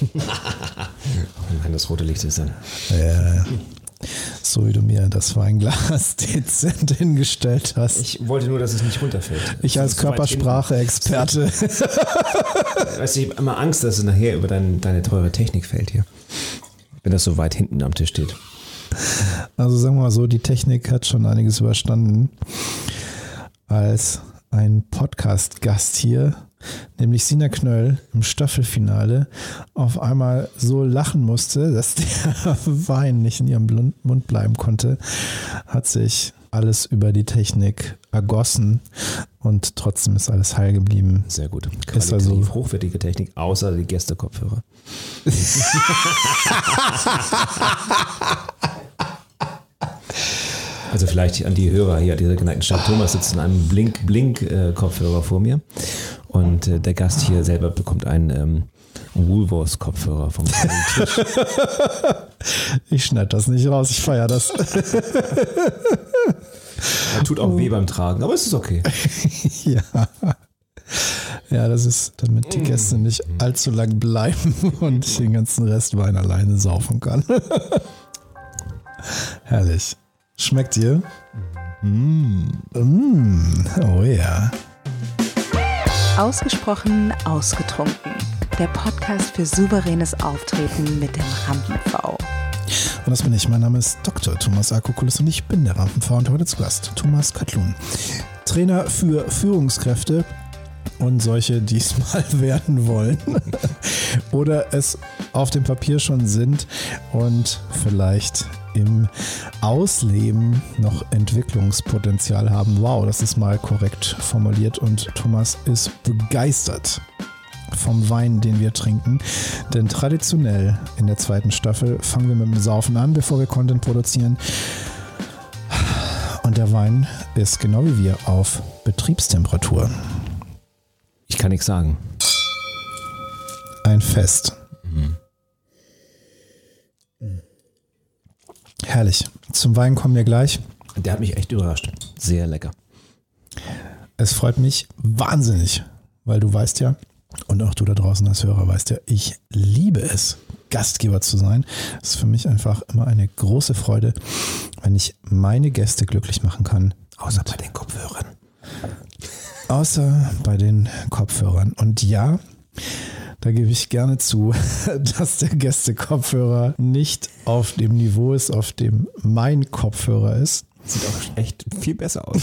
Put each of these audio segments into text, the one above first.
Nein, das rote Licht ist dann. Ja. So wie du mir das Weinglas dezent hingestellt hast. Ich wollte nur, dass es nicht runterfällt. Ich als Körpersprache-Experte. Weißt du, ich habe immer Angst, dass es nachher über dein, deine teure Technik fällt hier. Wenn das so weit hinten am Tisch steht. Also sagen wir mal so, die Technik hat schon einiges überstanden. Als ein Podcast-Gast hier, nämlich Sina Knöll im Staffelfinale, auf einmal so lachen musste, dass der Wein nicht in ihrem Mund bleiben konnte, hat sich alles über die Technik ergossen und trotzdem ist alles heil geblieben. Sehr gut. Ist also hochwertige Technik, außer die Gästekopfhörer. Also vielleicht an die Hörer hier, dieser geneigten Stadt. Thomas sitzt in einem Blink-Blink-Kopfhörer vor mir und äh, der Gast hier selber bekommt einen ähm, Woolworths-Kopfhörer vom Tisch. Ich schneide das nicht raus, ich feiere das. Er tut auch weh beim Tragen, aber es ist okay. ja. Ja, das ist, damit die Gäste nicht allzu lang bleiben und ich den ganzen Rest Wein alleine saufen kann. Herrlich. Schmeckt dir? Mm. Mm. Oh ja. Ausgesprochen ausgetrunken. Der Podcast für souveränes Auftreten mit dem Rampen-V. Und das bin ich. Mein Name ist Dr. Thomas Akokulis und ich bin der Rampen-V und heute zu Gast Thomas Katlun. Trainer für Führungskräfte und solche, die es mal werden wollen oder es auf dem Papier schon sind und vielleicht im Ausleben noch Entwicklungspotenzial haben. Wow, das ist mal korrekt formuliert und Thomas ist begeistert vom Wein, den wir trinken. Denn traditionell in der zweiten Staffel fangen wir mit dem Saufen an, bevor wir Content produzieren. Und der Wein ist genau wie wir auf Betriebstemperatur. Ich kann nichts sagen. Ein Fest. Mhm. Herrlich. Zum Wein kommen wir gleich. Der hat mich echt überrascht. Sehr lecker. Es freut mich wahnsinnig, weil du weißt ja, und auch du da draußen als Hörer weißt ja, ich liebe es, Gastgeber zu sein. Es ist für mich einfach immer eine große Freude, wenn ich meine Gäste glücklich machen kann. Außer bei den Kopfhörern. Außer bei den Kopfhörern. Und ja, da gebe ich gerne zu, dass der Gäste-Kopfhörer nicht auf dem Niveau ist, auf dem mein Kopfhörer ist. Sieht auch echt viel besser aus.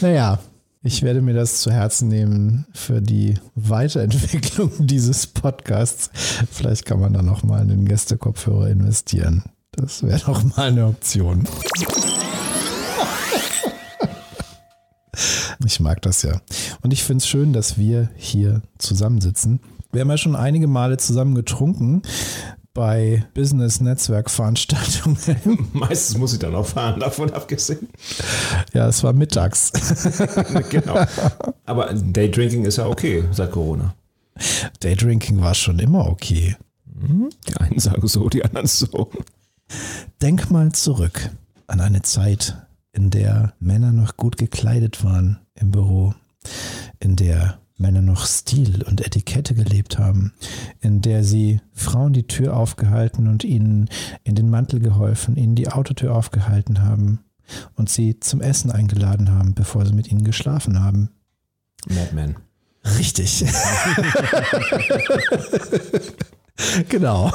naja, ich werde mir das zu Herzen nehmen für die Weiterentwicklung dieses Podcasts. Vielleicht kann man da noch mal in den Gästekopfhörer investieren. Das wäre doch mal eine Option. Ich mag das ja. Und ich finde es schön, dass wir hier zusammensitzen. Wir haben ja schon einige Male zusammen getrunken bei Business-Netzwerk-Veranstaltungen. Meistens muss ich dann auch fahren, davon abgesehen. Ja, es war mittags. genau. Aber Daydrinking ist ja okay seit Corona. Daydrinking war schon immer okay. Hm? Die einen sagen so, die anderen so. Denk mal zurück an eine Zeit, in der Männer noch gut gekleidet waren im Büro, in der Männer noch Stil und Etikette gelebt haben, in der sie Frauen die Tür aufgehalten und ihnen in den Mantel geholfen, ihnen die Autotür aufgehalten haben und sie zum Essen eingeladen haben, bevor sie mit ihnen geschlafen haben. Madman. Richtig. genau.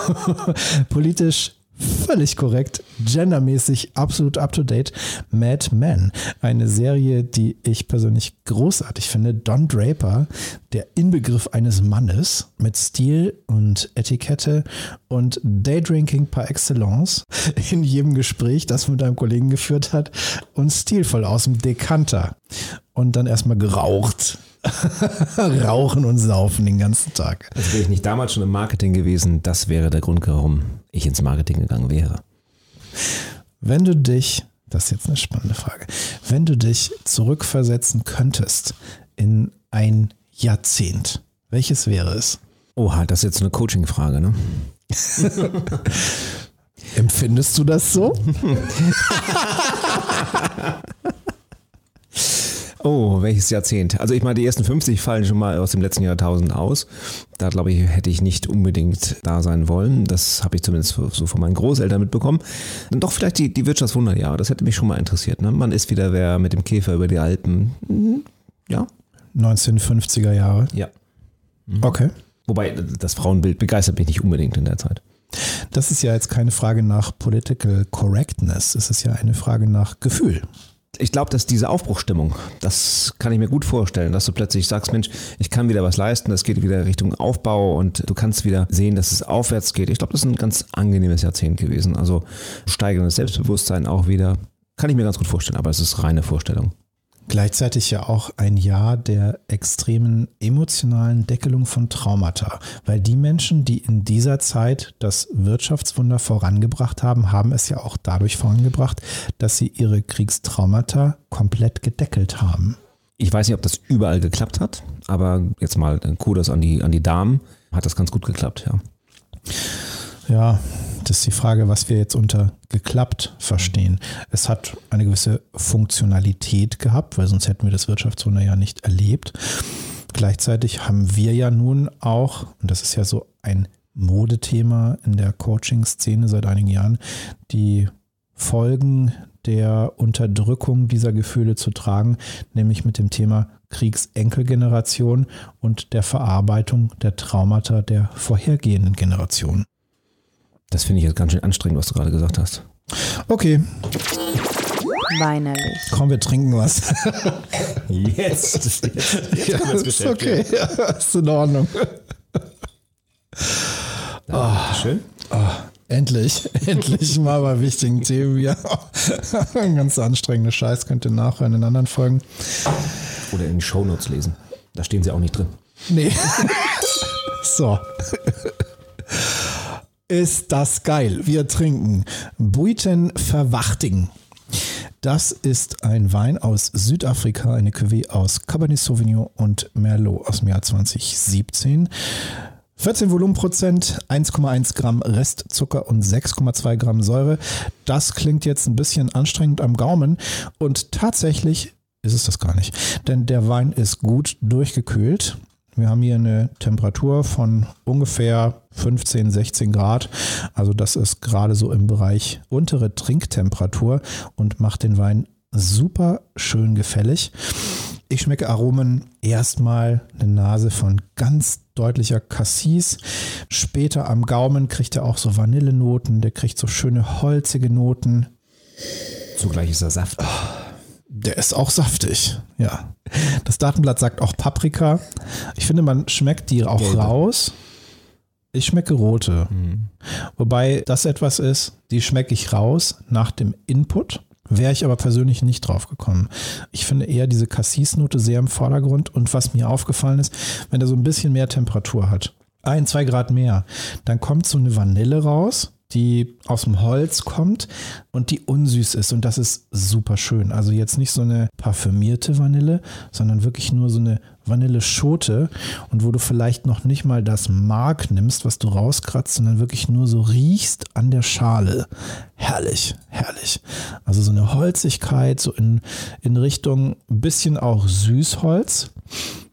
Politisch völlig korrekt, gendermäßig absolut up-to-date. Mad Men, eine Serie, die ich persönlich großartig finde. Don Draper, der Inbegriff eines Mannes mit Stil und Etikette und Daydrinking par excellence in jedem Gespräch, das mit einem Kollegen geführt hat und stilvoll aus dem Dekanter und dann erstmal geraucht. Rauchen und saufen den ganzen Tag. Also wäre ich nicht damals schon im Marketing gewesen, das wäre der Grund, warum ich ins Marketing gegangen wäre. Wenn du dich, das ist jetzt eine spannende Frage, wenn du dich zurückversetzen könntest in ein Jahrzehnt, welches wäre es? Oha, das ist jetzt eine Coaching-Frage, ne? Empfindest du das so? Oh, welches Jahrzehnt? Also ich meine, die ersten 50 fallen schon mal aus dem letzten Jahrtausend aus. Da glaube ich, hätte ich nicht unbedingt da sein wollen. Das habe ich zumindest so von meinen Großeltern mitbekommen. Dann doch vielleicht die, die Wirtschaftswunderjahre. Das hätte mich schon mal interessiert. Ne? Man ist wieder wer mit dem Käfer über die Alpen. Mhm. Ja. 1950er Jahre. Ja. Mhm. Okay. Wobei das Frauenbild begeistert mich nicht unbedingt in der Zeit. Das ist ja jetzt keine Frage nach Political Correctness. Es ist ja eine Frage nach Gefühl ich glaube, dass diese Aufbruchstimmung, das kann ich mir gut vorstellen, dass du plötzlich sagst, Mensch, ich kann wieder was leisten, das geht wieder Richtung Aufbau und du kannst wieder sehen, dass es aufwärts geht. Ich glaube, das ist ein ganz angenehmes Jahrzehnt gewesen. Also steigendes Selbstbewusstsein auch wieder. Kann ich mir ganz gut vorstellen, aber es ist reine Vorstellung. Gleichzeitig ja auch ein Jahr der extremen emotionalen Deckelung von Traumata, weil die Menschen, die in dieser Zeit das Wirtschaftswunder vorangebracht haben, haben es ja auch dadurch vorangebracht, dass sie ihre Kriegstraumata komplett gedeckelt haben. Ich weiß nicht, ob das überall geklappt hat, aber jetzt mal ein Kudos an die, an die Damen, hat das ganz gut geklappt, ja. Ja, das ist die Frage, was wir jetzt unter geklappt verstehen. Es hat eine gewisse Funktionalität gehabt, weil sonst hätten wir das Wirtschaftswunder ja nicht erlebt. Gleichzeitig haben wir ja nun auch, und das ist ja so ein Modethema in der Coaching-Szene seit einigen Jahren, die Folgen der Unterdrückung dieser Gefühle zu tragen, nämlich mit dem Thema Kriegsenkelgeneration und der Verarbeitung der Traumata der vorhergehenden Generation. Das finde ich jetzt ganz schön anstrengend, was du gerade gesagt hast. Okay. Weinerlich. Komm, wir trinken was. Jetzt. jetzt, ja, ist okay. Ja, ist in Ordnung. Oh, schön. Oh, endlich, endlich mal bei wichtigen Themen hier. Ein ganz anstrengender Scheiß könnt ihr nachhören in anderen Folgen. Oder in den Shownotes lesen. Da stehen sie auch nicht drin. Nee. so ist das geil. Wir trinken Buiten Verwachting. Das ist ein Wein aus Südafrika, eine Cuvée aus Cabernet Sauvignon und Merlot aus dem Jahr 2017. 14 Volumenprozent, 1,1 Gramm Restzucker und 6,2 Gramm Säure. Das klingt jetzt ein bisschen anstrengend am Gaumen und tatsächlich ist es das gar nicht, denn der Wein ist gut durchgekühlt. Wir haben hier eine Temperatur von ungefähr 15, 16 Grad. Also das ist gerade so im Bereich untere Trinktemperatur und macht den Wein super schön gefällig. Ich schmecke Aromen erstmal eine Nase von ganz deutlicher Cassis. Später am Gaumen kriegt er auch so Vanillenoten, der kriegt so schöne holzige Noten. Zugleich ist er Saft. Oh. Der ist auch saftig, ja. Das Datenblatt sagt auch Paprika. Ich finde, man schmeckt die auch Gelbe. raus. Ich schmecke rote. Mhm. Wobei das etwas ist, die schmecke ich raus nach dem Input. Wäre ich aber persönlich nicht drauf gekommen. Ich finde eher diese Cassis-Note sehr im Vordergrund. Und was mir aufgefallen ist, wenn er so ein bisschen mehr Temperatur hat, ein, zwei Grad mehr, dann kommt so eine Vanille raus die aus dem Holz kommt und die unsüß ist. Und das ist super schön. Also jetzt nicht so eine parfümierte Vanille, sondern wirklich nur so eine Vanilleschote und wo du vielleicht noch nicht mal das Mark nimmst, was du rauskratzt, sondern wirklich nur so riechst an der Schale. Herrlich, herrlich. Also so eine Holzigkeit, so in, in Richtung ein bisschen auch Süßholz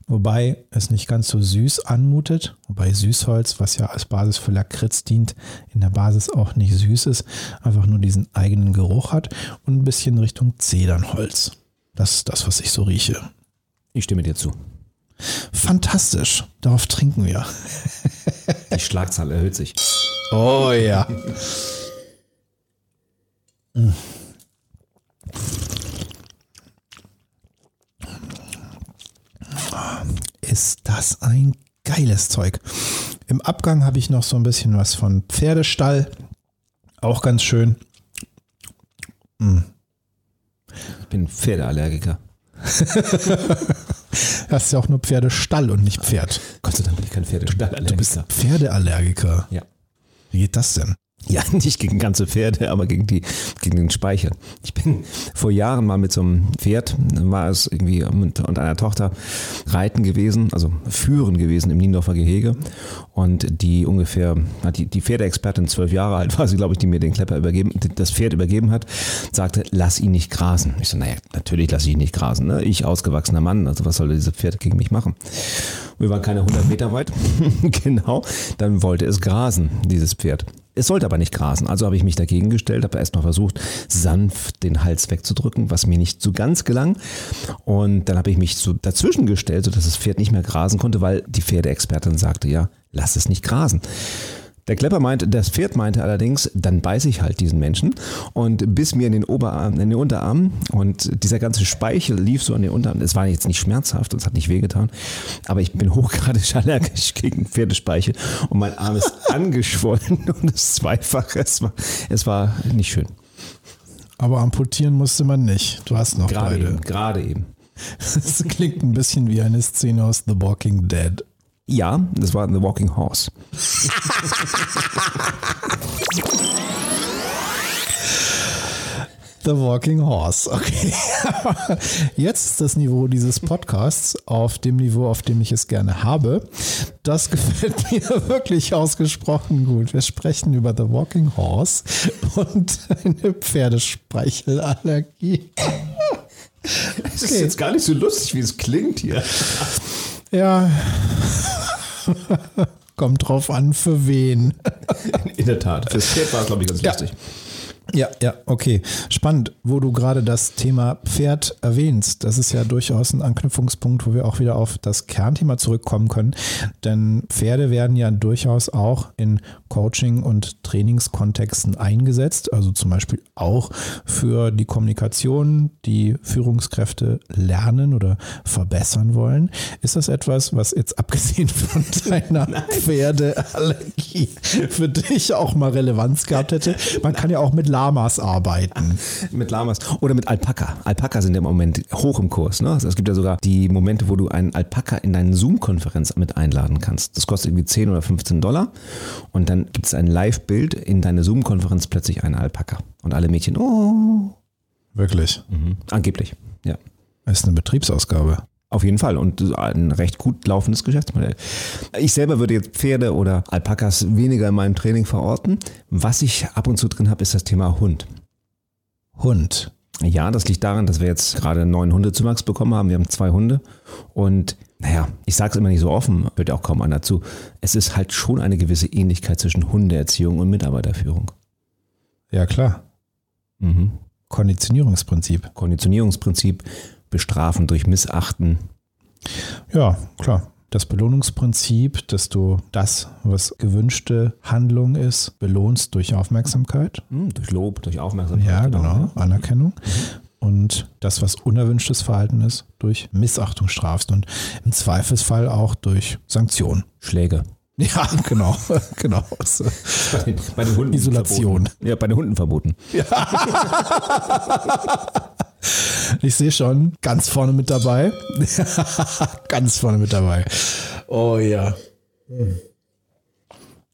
wobei es nicht ganz so süß anmutet, wobei Süßholz, was ja als Basis für Lakritz dient, in der Basis auch nicht süß ist, einfach nur diesen eigenen Geruch hat und ein bisschen Richtung Zedernholz. Das ist das, was ich so rieche. Ich stimme dir zu. Fantastisch. Darauf trinken wir. Die Schlagzahl erhöht sich. Oh ja. das ein geiles Zeug. Im Abgang habe ich noch so ein bisschen was von Pferdestall. Auch ganz schön. Mm. Ich bin Pferdeallergiker. das ist ja auch nur Pferdestall und nicht Pferd. Gott sei Dank bin ich kein Pferdestallallergiker. Du bist Pferdeallergiker. Ja. Wie geht das denn? Ja, nicht gegen ganze Pferde, aber gegen, die, gegen den Speichel. Ich bin vor Jahren mal mit so einem Pferd, war es irgendwie und, und einer Tochter reiten gewesen, also führen gewesen im Niendorfer Gehege. Und die ungefähr, die, die Pferdeexpertin, zwölf Jahre alt war sie, glaube ich, die mir den Klepper übergeben, das Pferd übergeben hat, sagte, lass ihn nicht grasen. Ich so, naja, natürlich lass ich ihn nicht grasen. Ne? Ich, ausgewachsener Mann, also was soll dieses Pferd gegen mich machen? Wir waren keine 100 Meter weit. genau. Dann wollte es grasen, dieses Pferd. Es sollte aber nicht grasen. Also habe ich mich dagegen gestellt, habe erst mal versucht, sanft den Hals wegzudrücken, was mir nicht so ganz gelang. Und dann habe ich mich so dazwischen gestellt, sodass das Pferd nicht mehr grasen konnte, weil die Pferdeexpertin sagte, ja, lass es nicht grasen. Der Klepper meinte, das Pferd meinte allerdings, dann beiße ich halt diesen Menschen und biss mir in den Oberarm, in den Unterarm und dieser ganze Speichel lief so an den Unterarm. Es war jetzt nicht schmerzhaft und es hat nicht wehgetan, aber ich bin hochgradig allergisch gegen Pferdespeichel und mein Arm ist angeschwollen und das Zweifache. Es war, es war nicht schön. Aber amputieren musste man nicht. Du hast noch Gerade beide. eben, gerade eben. Das klingt ein bisschen wie eine Szene aus The Walking Dead. Ja, das war The Walking Horse. The Walking Horse, okay. Jetzt ist das Niveau dieses Podcasts auf dem Niveau, auf dem ich es gerne habe. Das gefällt mir wirklich ausgesprochen gut. Wir sprechen über The Walking Horse und eine Pferdespeichelallergie. Es ist jetzt gar nicht so lustig, wie es klingt hier. Ja. Kommt drauf an, für wen. In der Tat. Fürs Pferd war es, glaube ich, ganz Ja. lustig. Ja, ja, okay. Spannend, wo du gerade das Thema Pferd erwähnst. Das ist ja durchaus ein Anknüpfungspunkt, wo wir auch wieder auf das Kernthema zurückkommen können. Denn Pferde werden ja durchaus auch in Coaching- und Trainingskontexten eingesetzt. Also zum Beispiel auch für die Kommunikation, die Führungskräfte lernen oder verbessern wollen. Ist das etwas, was jetzt abgesehen von deiner Pferdeallergie für dich auch mal Relevanz gehabt hätte? Man kann ja auch mit Lamas arbeiten. Mit Lamas oder mit Alpaka. Alpaka sind im Moment hoch im Kurs. Ne? Also es gibt ja sogar die Momente, wo du einen Alpaka in deine Zoom-Konferenz mit einladen kannst. Das kostet irgendwie 10 oder 15 Dollar. Und dann gibt es ein Live-Bild in deine Zoom-Konferenz plötzlich einen Alpaka. Und alle Mädchen, oh. Wirklich. Mhm. Angeblich, ja. Das ist eine Betriebsausgabe. Auf jeden Fall und ein recht gut laufendes Geschäftsmodell. Ich selber würde jetzt Pferde oder Alpakas weniger in meinem Training verorten. Was ich ab und zu drin habe, ist das Thema Hund. Hund. Ja, das liegt daran, dass wir jetzt gerade einen neuen Hundezuwachs bekommen haben. Wir haben zwei Hunde und naja, ich sage es immer nicht so offen, hört ja auch kaum einer zu. Es ist halt schon eine gewisse Ähnlichkeit zwischen Hundeerziehung und Mitarbeiterführung. Ja, klar. Mhm. Konditionierungsprinzip. Konditionierungsprinzip, bestrafen durch Missachten. Ja, klar. Das Belohnungsprinzip, dass du das, was gewünschte Handlung ist, belohnst durch Aufmerksamkeit. Hm, durch Lob, durch Aufmerksamkeit. Ja, genau. Anerkennung. Und das, was unerwünschtes Verhalten ist, durch Missachtung strafst und im Zweifelsfall auch durch Sanktionen. Schläge. Ja, genau. genau. Bei den, bei den Hunden Isolation. Verboten. Ja, bei den Hunden verboten. Ich sehe schon, ganz vorne mit dabei. ganz vorne mit dabei. Oh ja.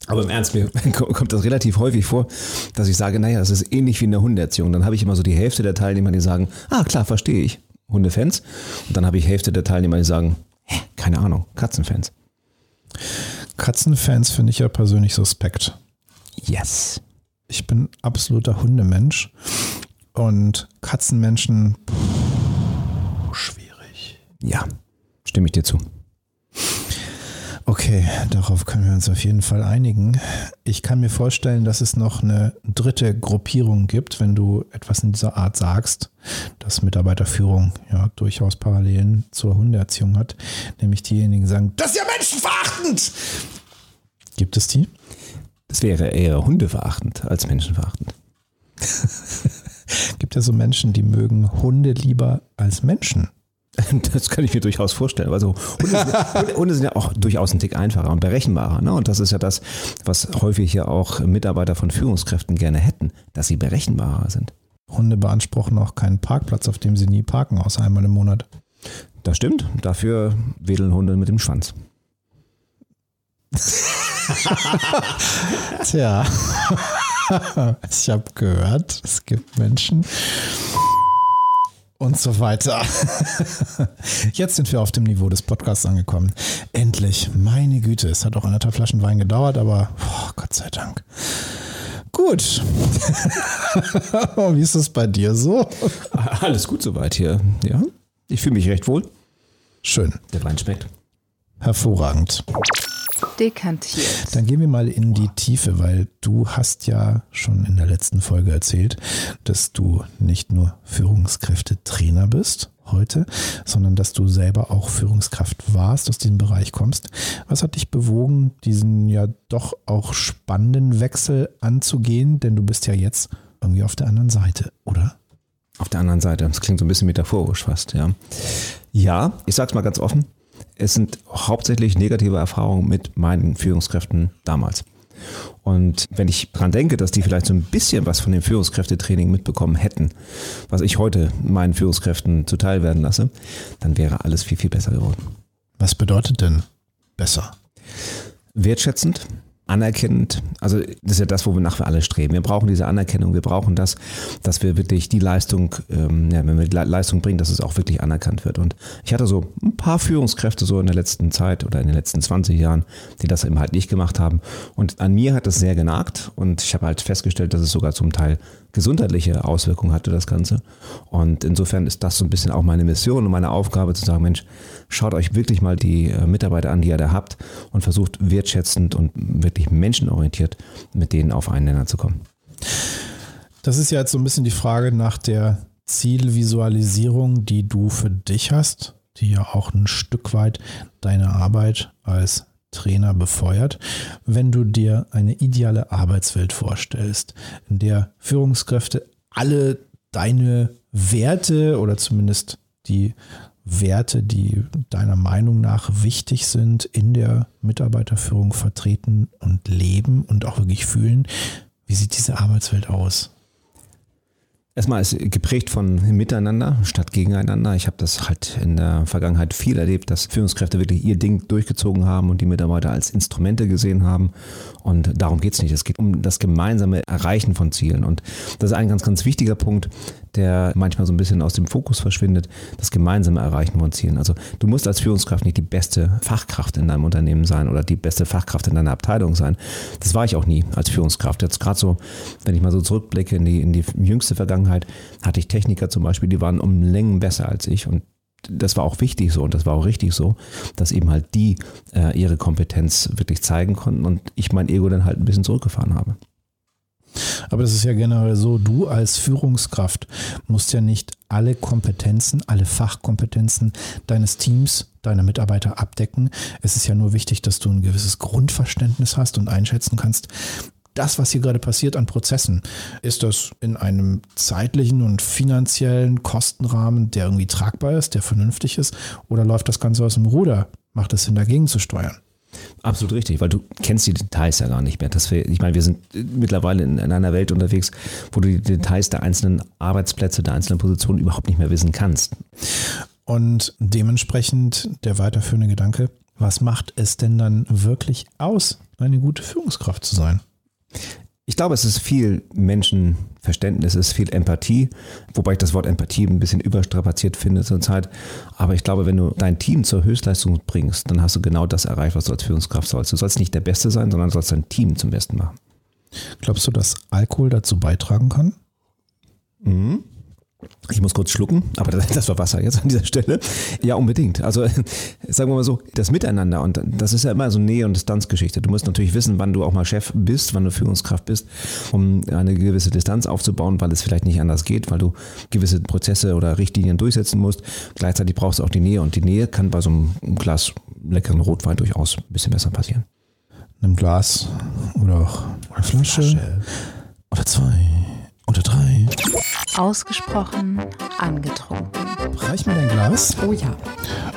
Aber im Ernst, mir kommt das relativ häufig vor, dass ich sage, naja, das ist ähnlich wie in der Hundeerziehung. Dann habe ich immer so die Hälfte der Teilnehmer, die sagen, ah klar, verstehe ich, Hundefans. Und dann habe ich Hälfte der Teilnehmer, die sagen, hä, keine Ahnung, Katzenfans. Katzenfans finde ich ja persönlich suspekt. Yes. Ich bin absoluter Hundemensch und Katzenmenschen pff, schwierig. Ja, stimme ich dir zu. Okay, darauf können wir uns auf jeden Fall einigen. Ich kann mir vorstellen, dass es noch eine dritte Gruppierung gibt, wenn du etwas in dieser Art sagst, dass Mitarbeiterführung ja durchaus Parallelen zur Hundeerziehung hat, nämlich diejenigen, die sagen, das ist ja menschenverachtend. Gibt es die? Das wäre eher hundeverachtend als menschenverachtend. Gibt ja so Menschen, die mögen Hunde lieber als Menschen. Das kann ich mir durchaus vorstellen. Also Hunde sind, Hunde, sind ja auch durchaus ein Tick einfacher und berechenbarer. Ne? Und das ist ja das, was häufig ja auch Mitarbeiter von Führungskräften gerne hätten, dass sie berechenbarer sind. Hunde beanspruchen auch keinen Parkplatz, auf dem sie nie parken, außer einmal im Monat. Das stimmt. Dafür wedeln Hunde mit dem Schwanz. Tja. ich habe gehört, es gibt Menschen und so weiter. Jetzt sind wir auf dem Niveau des Podcasts angekommen. Endlich, meine Güte, es hat auch anderthalb Flaschen Wein gedauert, aber oh, Gott sei Dank. Gut. Wie ist es bei dir so? Alles gut soweit hier. Ja, ich fühle mich recht wohl. Schön. Der Wein schmeckt. Hervorragend. Dekantiert. Dann gehen wir mal in die Tiefe, weil du hast ja schon in der letzten Folge erzählt, dass du nicht nur Führungskräftetrainer bist heute, sondern dass du selber auch Führungskraft warst, aus diesem Bereich kommst. Was hat dich bewogen, diesen ja doch auch spannenden Wechsel anzugehen? Denn du bist ja jetzt irgendwie auf der anderen Seite, oder? Auf der anderen Seite, das klingt so ein bisschen metaphorisch fast, ja. Ja, ich sag's mal ganz offen, es sind hauptsächlich negative Erfahrungen mit meinen Führungskräften damals. Und wenn ich daran denke, dass die vielleicht so ein bisschen was von dem Führungskräftetraining mitbekommen hätten, was ich heute meinen Führungskräften zuteil werden lasse, dann wäre alles viel, viel besser geworden. Was bedeutet denn besser? Wertschätzend, anerkennend. Also das ist ja das, wo wir nach wir alle streben. Wir brauchen diese Anerkennung, wir brauchen das, dass wir wirklich die Leistung, ähm, ja, wenn wir die Leistung bringen, dass es auch wirklich anerkannt wird. Und ich hatte so ein paar Führungskräfte so in der letzten Zeit oder in den letzten 20 Jahren, die das eben halt nicht gemacht haben. Und an mir hat das sehr genagt und ich habe halt festgestellt, dass es sogar zum Teil gesundheitliche Auswirkungen hatte, das Ganze. Und insofern ist das so ein bisschen auch meine Mission und meine Aufgabe zu sagen, Mensch, schaut euch wirklich mal die äh, Mitarbeiter an, die ihr da habt und versucht wertschätzend und wirklich menschenorientiert mit denen auf einen Nenner zu kommen. Das ist ja jetzt so ein bisschen die Frage nach der Zielvisualisierung, die du für dich hast, die ja auch ein Stück weit deine Arbeit als Trainer befeuert. Wenn du dir eine ideale Arbeitswelt vorstellst, in der Führungskräfte alle deine Werte oder zumindest die Werte, die deiner Meinung nach wichtig sind, in der Mitarbeiterführung vertreten und leben und auch wirklich fühlen. Wie sieht diese Arbeitswelt aus? Erstmal ist geprägt von Miteinander statt Gegeneinander. Ich habe das halt in der Vergangenheit viel erlebt, dass Führungskräfte wirklich ihr Ding durchgezogen haben und die Mitarbeiter als Instrumente gesehen haben. Und darum geht es nicht. Es geht um das gemeinsame Erreichen von Zielen. Und das ist ein ganz, ganz wichtiger Punkt, der manchmal so ein bisschen aus dem Fokus verschwindet, das gemeinsame Erreichen von Zielen. Also du musst als Führungskraft nicht die beste Fachkraft in deinem Unternehmen sein oder die beste Fachkraft in deiner Abteilung sein. Das war ich auch nie als Führungskraft. Jetzt gerade so, wenn ich mal so zurückblicke in die, in die jüngste Vergangenheit, hatte ich Techniker zum Beispiel, die waren um Längen besser als ich und das war auch wichtig so und das war auch richtig so, dass eben halt die äh, ihre Kompetenz wirklich zeigen konnten und ich mein Ego dann halt ein bisschen zurückgefahren habe. Aber das ist ja generell so, du als Führungskraft musst ja nicht alle Kompetenzen, alle Fachkompetenzen deines Teams, deiner Mitarbeiter abdecken. Es ist ja nur wichtig, dass du ein gewisses Grundverständnis hast und einschätzen kannst, das, was hier gerade passiert an Prozessen, ist das in einem zeitlichen und finanziellen Kostenrahmen, der irgendwie tragbar ist, der vernünftig ist, oder läuft das Ganze aus dem Ruder? Macht es Sinn, dagegen zu steuern? Absolut richtig, weil du kennst die Details ja gar nicht mehr. Das wir, ich meine, wir sind mittlerweile in, in, einer Welt unterwegs, wo du die Details der einzelnen Arbeitsplätze, der einzelnen Positionen überhaupt nicht mehr wissen kannst. Und dementsprechend der weiterführende Gedanke, was macht es denn dann wirklich aus, eine gute Führungskraft zu sein? Ich glaube, es ist viel Menschenverständnis, es ist viel Empathie, wobei ich das Wort Empathie ein bisschen überstrapaziert finde zurzeit. Aber ich glaube, wenn du dein Team zur Höchstleistung bringst, dann hast du genau das erreicht, was du als Führungskraft sollst. Du sollst nicht der Beste sein, sondern du sollst dein Team zum Besten machen. Glaubst du, dass Alkohol dazu beitragen kann? Mhm. Ich muss kurz schlucken, aber das, das, war Wasser jetzt an dieser Stelle. Ja, unbedingt. Also sagen wir mal so, das Miteinander und das ist ja immer so Nähe- und Distanzgeschichte. Du musst natürlich wissen, wann du auch mal Chef bist, wann du Führungskraft bist, um eine gewisse Distanz aufzubauen, weil es vielleicht nicht anders geht, weil du gewisse Prozesse oder Richtlinien durchsetzen musst. Gleichzeitig brauchst du auch die Nähe und die Nähe kann bei so einem Glas leckeren Rotwein durchaus ein bisschen besser passieren. Einem Glas oder auch eine Flasche, Flasche. oder zwei oder drei. Ausgesprochen angetrunken. Reich mir dein Glas. Oh ja.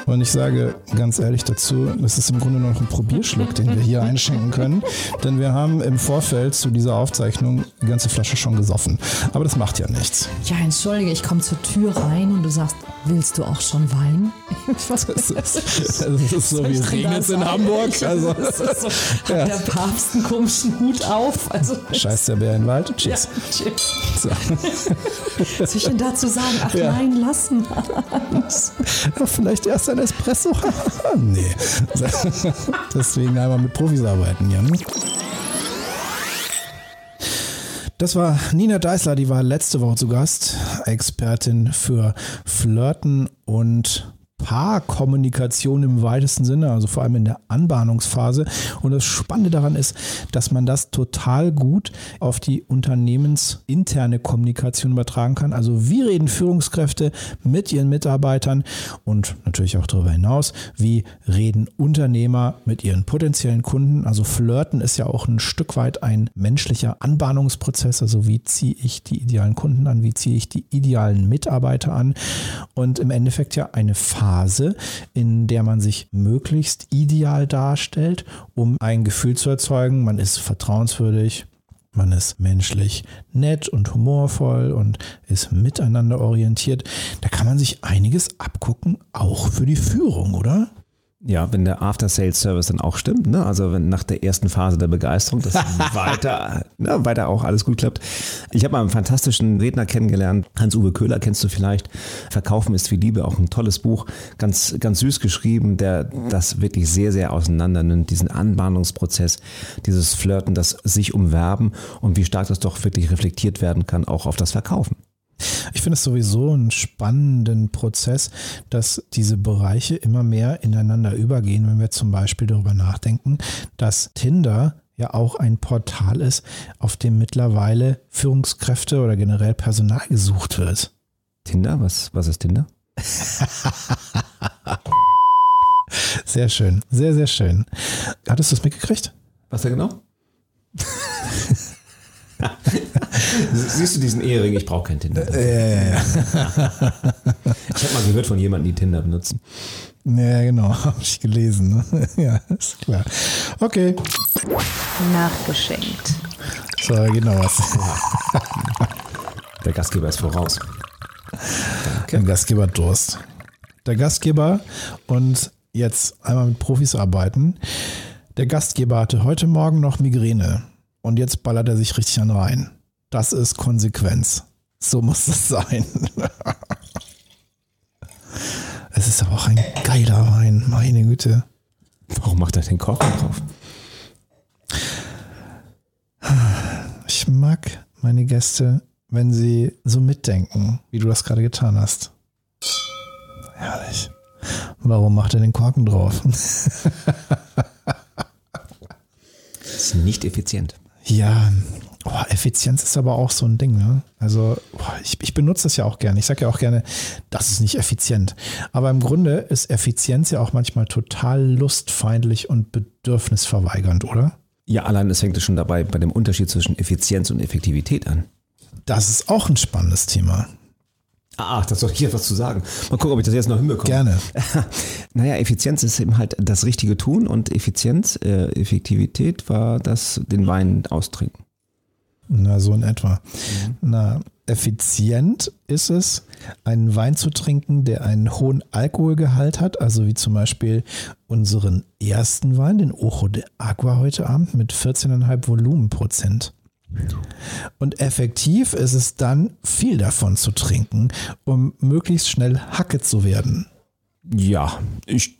Und ich sage ganz ehrlich dazu, das ist im Grunde noch ein Probierschluck, den wir hier einschenken können. Denn wir haben im Vorfeld zu dieser Aufzeichnung die ganze Flasche schon gesoffen. Aber das macht ja nichts. Ja, entschuldige, ich komme zur Tür rein und du sagst Willst du auch schon Wein? Das ist, das ist so wie regnet in Hamburg. Also, das ist so, hat der Papst einen komischen Hut auf? Also, scheiß der Bär in den Wald. Tschüss. Ja, tschüss. So. Was soll ich denn dazu sagen? Ach Ja. nein, lassen. Ja, vielleicht erst ein Espresso. nee. Deswegen einmal mit Profis arbeiten, Jan. Das war Nina Deißler, die war letzte Woche zu Gast, Expertin für Flirten und Paarkommunikation im weitesten Sinne, also vor allem in der Anbahnungsphase. Und das Spannende daran ist, dass man das total gut auf die unternehmensinterne Kommunikation übertragen kann. Also wie reden Führungskräfte mit ihren Mitarbeitern und natürlich auch darüber hinaus, wie reden Unternehmer mit ihren potenziellen Kunden. Also Flirten ist ja auch ein Stück weit ein menschlicher Anbahnungsprozess. Also wie ziehe ich die idealen Kunden an, wie ziehe ich die idealen Mitarbeiter an und im Endeffekt ja eine Phase, in der man sich möglichst ideal darstellt, um ein Gefühl zu erzeugen, man ist vertrauenswürdig, man ist menschlich nett und humorvoll und ist miteinander orientiert. Da kann man sich einiges abgucken, auch für die Führung, oder? Ja, wenn der After-Sales-Service dann auch stimmt, ne? also wenn nach der ersten Phase der Begeisterung das weiter, ne, weiter auch alles gut klappt. Ich habe mal einen fantastischen Redner kennengelernt, Hans-Uwe Köhler kennst du vielleicht. Verkaufen ist wie Liebe, auch ein tolles Buch, ganz, ganz süß geschrieben, der das wirklich sehr, sehr auseinander nimmt, diesen Anbahnungsprozess, dieses Flirten, das sich umwerben und wie stark das doch wirklich reflektiert werden kann, auch auf das Verkaufen. Ich finde es sowieso einen spannenden Prozess, dass diese Bereiche immer mehr ineinander übergehen, wenn wir zum Beispiel darüber nachdenken, dass Tinder ja auch ein Portal ist, auf dem mittlerweile Führungskräfte oder generell Personal gesucht wird. Tinder, was, was ist Tinder? Sehr schön, sehr, sehr schön. Hattest du es mitgekriegt? Was da genau? Siehst du diesen Ehering? Ich brauche kein Tinder. Ja, ja, Ich habe mal gehört von jemandem, die Tinder benutzen. ja, genau, habe ich gelesen. ne? Ja, ist klar. Okay, Nachgeschenkt. so, genau was. Der Gastgeber ist voraus. Der Gastgeber Durst. Der Gastgeber und jetzt einmal mit Profis arbeiten. Der Gastgeber hatte heute Morgen noch Migräne und jetzt ballert er sich richtig an rein. Das ist Konsequenz. So muss es sein. Es ist aber auch ein geiler Wein, meine Güte. Warum macht er den Korken drauf? Ich mag meine Gäste, wenn sie so mitdenken, wie du das gerade getan hast. Herrlich. Warum macht er den Korken drauf? Das ist nicht effizient. Ja, oh, Effizienz ist aber auch so ein Ding. Ne? Also oh, ich, ich benutze das ja auch gerne. Ich sage ja auch gerne, das ist nicht effizient. Aber im Grunde ist Effizienz ja auch manchmal total lustfeindlich und bedürfnisverweigernd, oder? Ja, allein es fängt es schon dabei bei dem Unterschied zwischen Effizienz und Effektivität an. Das ist auch ein spannendes Thema. Ach, das soll ich jetzt was zu sagen. Mal gucken, ob ich das jetzt noch hinbekomme. Gerne. Naja, Effizienz ist eben halt das richtige Tun und Effizienz, äh, Effektivität war das, den Wein austrinken. Na, so in etwa. Na, effizient ist es, einen Wein zu trinken, der einen hohen Alkoholgehalt hat, also wie zum Beispiel unseren ersten Wein, den Ojo de Agua heute Abend mit 14,5 Volumenprozent. Und effektiv ist es dann, viel davon zu trinken, um möglichst schnell Hacke zu werden. Ja, ich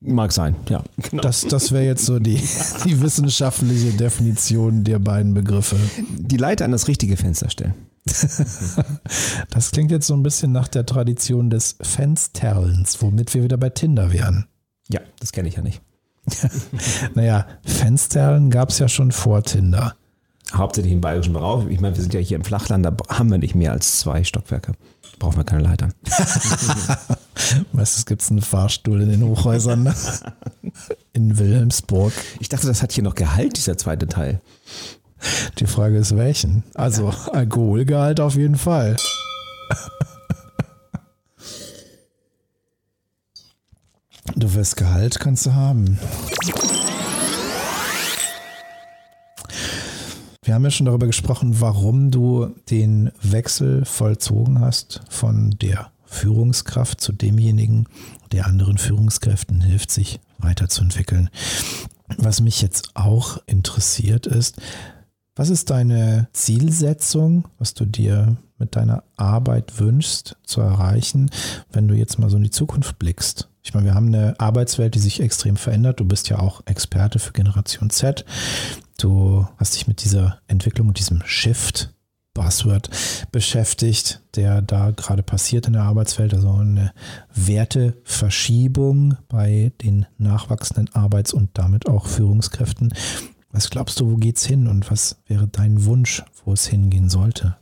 mag sein, ja. Genau. Das, das wäre jetzt so die, die wissenschaftliche Definition der beiden Begriffe. Die Leiter an das richtige Fenster stellen. Das klingt jetzt so ein bisschen nach der Tradition des Fensterlens, womit wir wieder bei Tinder wären. Ja, das kenne ich ja nicht. Naja, Fensterlen gab es ja schon vor Tinder. Hauptsächlich im bayerischen Bereich. Ich meine, wir sind ja hier im Flachland, da haben wir nicht mehr als zwei Stockwerke. Brauchen wir keine Leitern. Weißt du, es gibt einen Fahrstuhl in den Hochhäusern ne? in Wilhelmsburg. Ich dachte, das hat hier noch Gehalt, dieser zweite Teil. Die Frage ist, welchen? Also Alkoholgehalt auf jeden Fall. Du wirst Gehalt kannst du haben. Wir haben ja schon darüber gesprochen, warum du den Wechsel vollzogen hast von der Führungskraft zu demjenigen, der anderen Führungskräften hilft, sich weiterzuentwickeln. Was mich jetzt auch interessiert ist, was ist deine Zielsetzung, was du dir mit deiner Arbeit wünschst zu erreichen, wenn du jetzt mal so in die Zukunft blickst? Ich meine, wir haben eine Arbeitswelt, die sich extrem verändert. Du bist ja auch Experte für Generation Z. Du hast dich mit dieser Entwicklung und diesem Shift Buzzword beschäftigt, der da gerade passiert in der Arbeitswelt, also eine Werteverschiebung bei den nachwachsenden Arbeits- und damit auch Führungskräften. Was glaubst du, wo geht's hin und was wäre dein Wunsch, wo es hingehen sollte?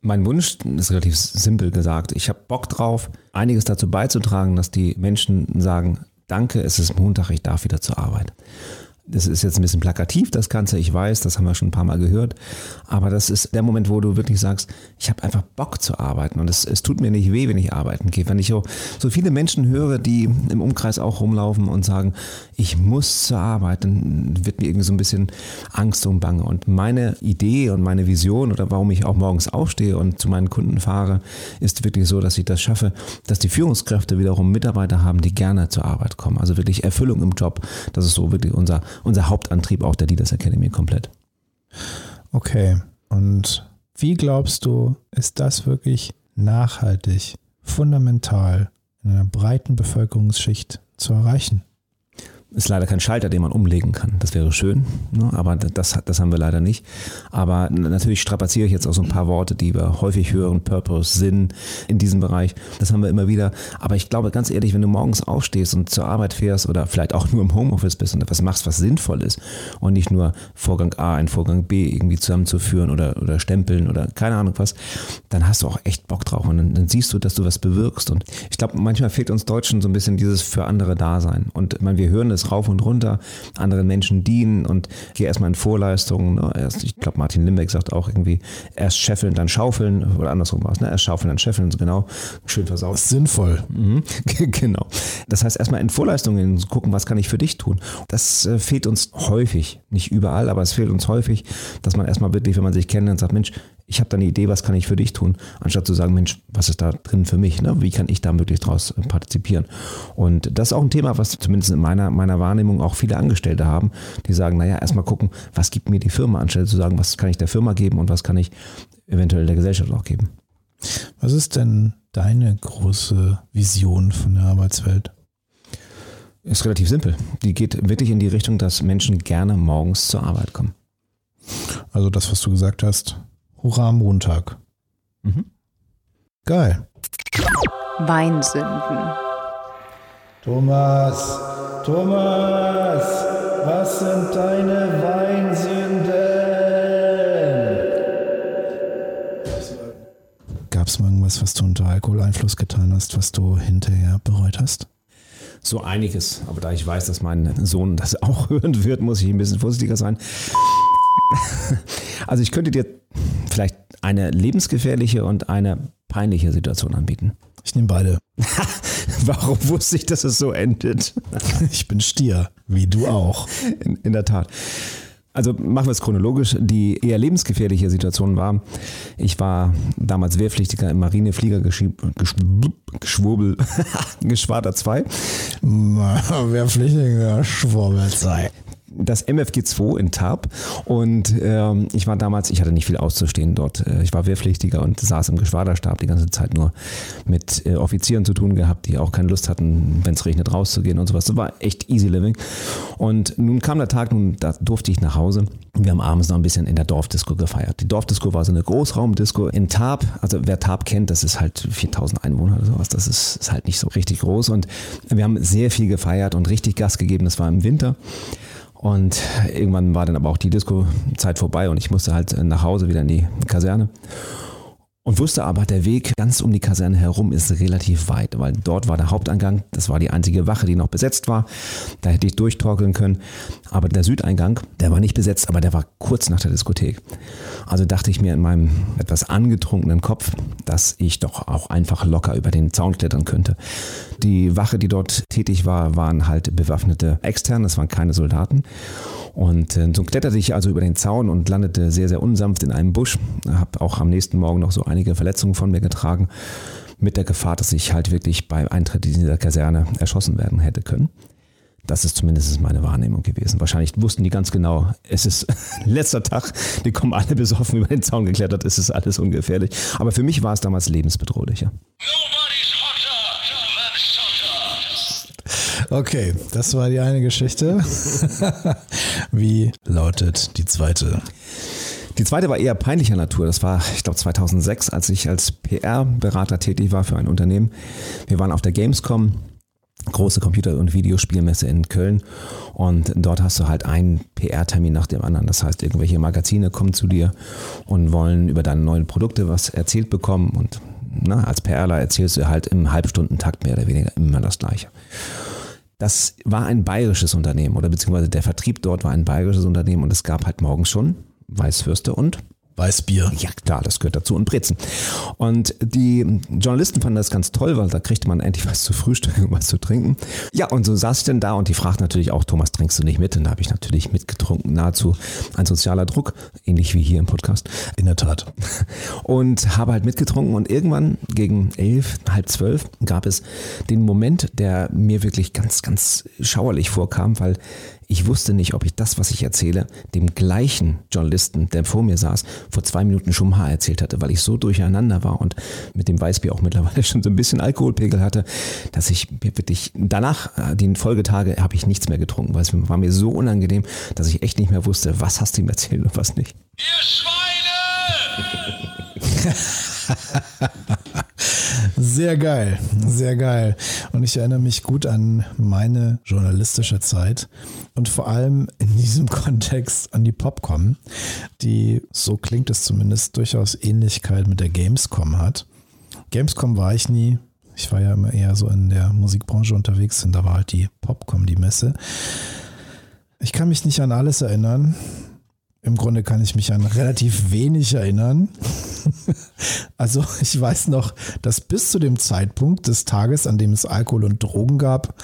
Mein Wunsch ist relativ simpel gesagt. Ich habe Bock drauf, einiges dazu beizutragen, dass die Menschen sagen, danke, es ist Montag, ich darf wieder zur Arbeit. Das ist jetzt ein bisschen plakativ, das Ganze, ich weiß, das haben wir schon ein paar Mal gehört. Aber das ist der Moment, wo du wirklich sagst, ich habe einfach Bock zu arbeiten und es, es tut mir nicht weh, wenn ich arbeiten gehe. Wenn ich so, so viele Menschen höre, die im Umkreis auch rumlaufen und sagen, ich muss zur Arbeit, dann wird mir irgendwie so ein bisschen Angst und Bange. Und meine Idee und meine Vision oder warum ich auch morgens aufstehe und zu meinen Kunden fahre, ist wirklich so, dass ich das schaffe, dass die Führungskräfte wiederum Mitarbeiter haben, die gerne zur Arbeit kommen. Also wirklich Erfüllung im Job. Das ist so wirklich unser unser Hauptantrieb auch der Leaders Academy komplett. Okay, und wie glaubst du, ist das wirklich nachhaltig, fundamental in einer breiten Bevölkerungsschicht zu erreichen? Ist leider kein Schalter, den man umlegen kann. Das wäre schön, ne? aber das, das haben wir leider nicht. Aber natürlich strapaziere ich jetzt auch so ein paar Worte, die wir häufig hören, Purpose, Sinn in diesem Bereich. Das haben wir immer wieder. Aber ich glaube ganz ehrlich, wenn du morgens aufstehst und zur Arbeit fährst oder vielleicht auch nur im Homeoffice bist und etwas machst, was sinnvoll ist und nicht nur Vorgang A und Vorgang B irgendwie zusammenzuführen oder, oder stempeln oder keine Ahnung was, dann hast du auch echt Bock drauf und dann, dann siehst du, dass du was bewirkst. Und ich glaube, manchmal fehlt uns Deutschen so ein bisschen dieses für andere Dasein. Und ich meine, wir hören es rauf und runter, anderen Menschen dienen und gehe erstmal in Vorleistungen. Ne? Erst, ich glaube, Martin Limbeck sagt auch irgendwie, erst scheffeln, dann schaufeln oder andersrum war es, ne? erst schaufeln, dann scheffeln, so genau, schön versaut. Sinnvoll. Mhm. genau. Das heißt, erstmal in Vorleistungen gucken, was kann ich für dich tun. Das äh, fehlt uns häufig, nicht überall, aber es fehlt uns häufig, dass man erstmal wirklich, wenn man sich kennt, dann sagt, Mensch, ich habe da eine Idee, was kann ich für dich tun, anstatt zu sagen, Mensch, was ist da drin für mich? Ne? Wie kann ich da möglichst draus äh, partizipieren? Und das ist auch ein Thema, was zumindest in meiner, meiner Wahrnehmung auch viele Angestellte haben, die sagen, naja, erstmal gucken, was gibt mir die Firma, anstelle zu sagen, was kann ich der Firma geben und was kann ich eventuell der Gesellschaft auch geben. Was ist denn deine große Vision von der Arbeitswelt? Ist relativ simpel. Die geht wirklich in die Richtung, dass Menschen gerne morgens zur Arbeit kommen. Also das, was du gesagt hast, Hurra Montag. Mhm. Geil. Weinsünden. Thomas, Thomas, was sind deine Weinsünden? Gab es mal irgendwas, was du unter Alkoholeinfluss getan hast, was du hinterher bereut hast? So einiges, aber da ich weiß, dass mein Sohn das auch hören wird, muss ich ein bisschen vorsichtiger sein. Also ich könnte dir vielleicht eine lebensgefährliche und eine peinliche Situation anbieten. Ich nehme beide. Warum wusste ich, dass es so endet? ich bin Stier, wie du auch. In, in der Tat. Also machen wir es chronologisch. Die eher lebensgefährliche Situation war, ich war damals Wehrpflichtiger im Marineflieger Geschwurbel, Geschwader 2. Wehrpflichtiger Schwurbel 2 das MFG2 in Tarp und ähm, ich war damals, ich hatte nicht viel auszustehen dort. Äh, ich war Wehrpflichtiger und saß im Geschwaderstab die ganze Zeit nur mit äh, Offizieren zu tun gehabt, die auch keine Lust hatten, wenn es regnet, rauszugehen und sowas. Das war echt easy living. Und nun kam der Tag, nun da durfte ich nach Hause. Wir haben abends noch ein bisschen in der Dorfdisco gefeiert. Die Dorfdisco war so eine Großraumdisco in Tarp. Also wer Tarp kennt, das ist halt 4000 Einwohner oder sowas. Das ist, ist halt nicht so richtig groß. Und wir haben sehr viel gefeiert und richtig Gas gegeben. Das war im Winter. Und irgendwann war dann aber auch die Disco-Zeit vorbei und ich musste halt nach Hause wieder in die Kaserne. Und wusste aber, der Weg ganz um die Kaserne herum ist relativ weit, weil dort war der Haupteingang, das war die einzige Wache, die noch besetzt war. Da hätte ich durchtorkeln können. Aber der Südeingang, der war nicht besetzt, aber der war kurz nach der Diskothek. Also dachte ich mir in meinem etwas angetrunkenen Kopf, dass ich doch auch einfach locker über den Zaun klettern könnte. Die Wache, die dort tätig war, waren halt bewaffnete Externe, das waren keine Soldaten. Und äh, so kletterte ich also über den Zaun und landete sehr, sehr unsanft in einem Busch. Habe auch am nächsten Morgen noch so einige Verletzungen von mir getragen. mit der Gefahr, dass ich halt wirklich beim Eintritt in dieser Kaserne erschossen werden hätte können. Das ist zumindest meine Wahrnehmung gewesen. Wahrscheinlich wussten die ganz genau, es ist letzter Tag, die kommen alle besoffen über den Zaun geklettert, es ist alles ungefährlich. Aber für mich war es damals lebensbedrohlicher. Okay, das war die eine Geschichte. Wie lautet die zweite? Die zweite war eher peinlicher Natur. Das war, ich glaube, 2006, als ich als PR-Berater tätig war für ein Unternehmen. Wir waren auf der Gamescom große Computer- und Videospielmesse in Köln und dort hast du halt einen PR-Termin nach dem anderen. Das heißt, irgendwelche Magazine kommen zu dir und wollen über deine neuen Produkte was erzählt bekommen und na, als PRler erzählst du halt im Halbstundentakt mehr oder weniger immer das Gleiche. Das war ein bayerisches Unternehmen oder beziehungsweise der Vertrieb dort war ein bayerisches Unternehmen und es gab halt morgens schon Weißwürste und Weißbier. Ja, klar, das gehört dazu und Brezen. Und die Journalisten fanden das ganz toll, weil da kriegte man endlich was zu frühstücken und was zu trinken. Ja, und so saß ich denn da und die fragten natürlich auch, Thomas, trinkst du nicht mit? Und da habe ich natürlich mitgetrunken, nahezu ein sozialer Druck, ähnlich wie hier im Podcast. In der Tat. Und habe halt mitgetrunken und irgendwann gegen elf, halb zwölf gab es den Moment, der mir wirklich ganz, ganz schauerlich vorkam, weil ich wusste nicht, ob ich das, was ich erzähle, dem gleichen Journalisten, der vor mir saß, vor zwei Minuten schon mal erzählt hatte, weil ich so durcheinander war und mit dem Weißbier auch mittlerweile schon so ein bisschen Alkoholpegel hatte, dass ich wirklich danach, äh, die Folgetage, habe ich nichts mehr getrunken, weil es war mir so unangenehm, dass ich echt nicht mehr wusste, was hast du ihm erzählt und was nicht. Ihr Schweine! Sehr geil, sehr geil. Und ich erinnere mich gut an meine journalistische Zeit und vor allem in diesem Kontext an die Popcom, die, so klingt es zumindest, durchaus Ähnlichkeit mit der Gamescom hat. Gamescom war ich nie. Ich war ja immer eher so in der Musikbranche unterwegs und da war halt die Popcom die Messe. Ich kann mich nicht an alles erinnern. Im Grunde kann ich mich an relativ wenig erinnern. also ich weiß noch, dass bis zu dem Zeitpunkt des Tages, an dem es Alkohol und Drogen gab,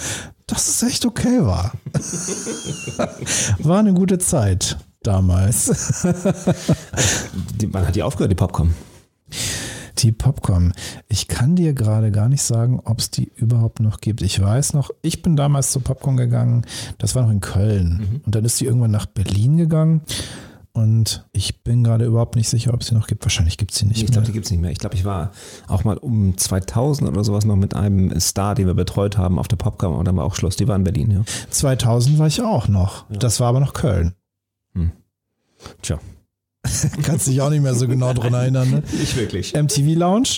dass es echt okay war. war eine gute Zeit damals. Wann hat die aufgehört, die Popcorn? Die Popcorn. Ich kann dir gerade gar nicht sagen, ob es die überhaupt noch gibt. Ich weiß noch, ich bin damals zu Popcorn gegangen. Das war noch in Köln. Und dann ist sie irgendwann nach Berlin gegangen. Und ich bin gerade überhaupt nicht sicher, ob es sie noch gibt. Wahrscheinlich gibt es sie nicht Ich mehr. glaube, die gibt es nicht mehr. Ich glaube, ich war auch mal um 2000 oder sowas noch mit einem Star, den wir betreut haben, auf der Popcom und dann war auch Schluss. Die war in Berlin, ja. 2000 war ich auch noch. Das war aber noch Köln. Tja. Kannst dich auch nicht mehr so genau dran erinnern. Ne? Nicht wirklich. MTV Lounge?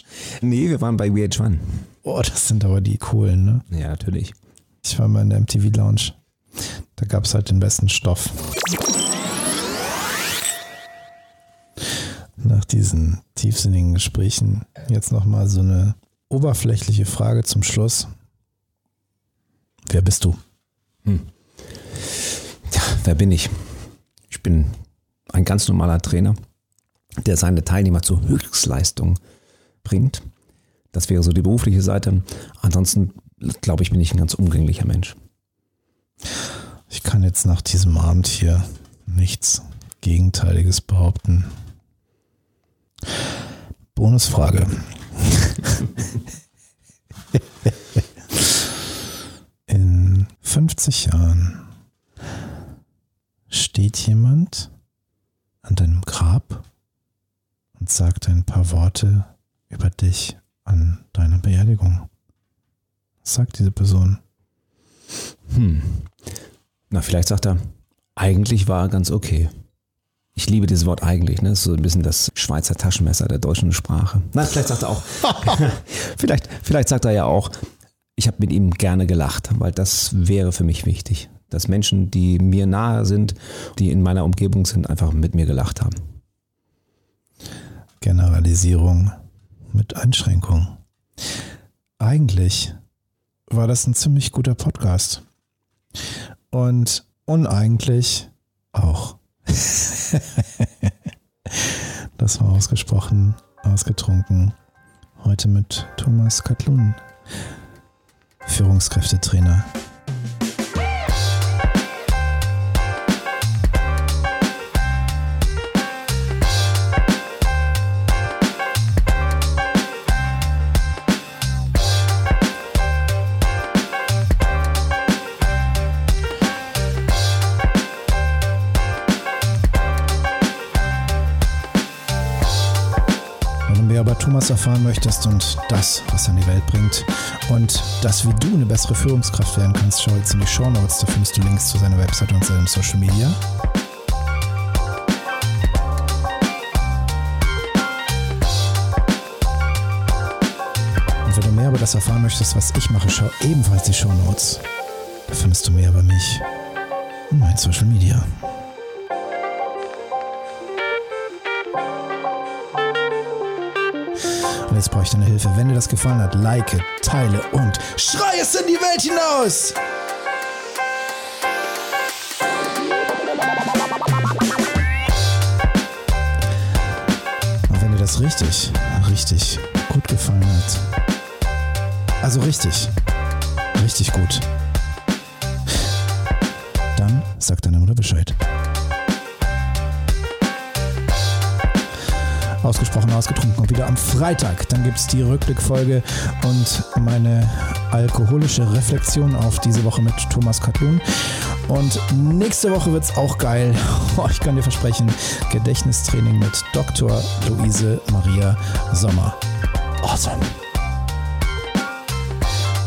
Nee, wir waren bei VH1. Oh, das sind aber die coolen. Ne? Ja, natürlich. Ich war mal in der MTV Lounge. Da gab es halt den besten Stoff. Nach diesen tiefsinnigen Gesprächen jetzt nochmal so eine oberflächliche Frage zum Schluss. Wer bist du? Ja, wer bin ich? Ich bin ein ganz normaler Trainer, der seine Teilnehmer zur Höchstleistung bringt. Das wäre so die berufliche Seite. Ansonsten glaube ich, bin ich ein ganz umgänglicher Mensch. Ich kann jetzt nach diesem Abend hier nichts Gegenteiliges behaupten. Bonusfrage. In 50 Jahren steht jemand an deinem Grab und sagt ein paar Worte über dich an deiner Beerdigung. Was sagt diese Person? Hm. Na, vielleicht sagt er, eigentlich war er ganz okay. Ich liebe dieses Wort eigentlich, ne? Das ist so ein bisschen das Schweizer Taschenmesser der deutschen Sprache. Nein, vielleicht sagt er auch, vielleicht, vielleicht sagt er ja auch, ich habe mit ihm gerne gelacht, weil das wäre für mich wichtig. Dass Menschen, die mir nahe sind, die in meiner Umgebung sind, einfach mit mir gelacht haben. Generalisierung mit Einschränkung. Eigentlich war das ein ziemlich guter Podcast. Und uneigentlich auch. das war ausgesprochen, ausgetrunken. Heute mit Thomas Katlun, Führungskräftetrainer. Thomas erfahren möchtest und das, was er in die Welt bringt und das, wie du eine bessere Führungskraft werden kannst, schau jetzt in die Show Notes. Da findest du Links zu seiner Website und seinem Social Media. Und wenn du mehr über das erfahren möchtest, was ich mache, schau ebenfalls die Show Notes. Da findest du mehr über mich und mein Social Media. Jetzt brauche ich deine Hilfe. Wenn dir das gefallen hat, like, teile und schrei es in die Welt hinaus! Und wenn dir das richtig, richtig gut gefallen hat, also richtig, richtig gut, dann sag deiner Mutter Bescheid. Ausgesprochen ausgetrunken und wieder am Freitag. Dann gibt es die Rückblickfolge und meine alkoholische Reflexion auf diese Woche mit Thomas Katlun. Und nächste Woche wird es auch geil. Oh, Ich kann dir versprechen, Gedächtnistraining mit Dr. Luise Maria Sommer. Awesome.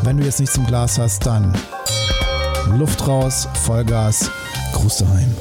Wenn du jetzt nichts im Glas hast, dann Luft raus, Vollgas, Gruß daheim.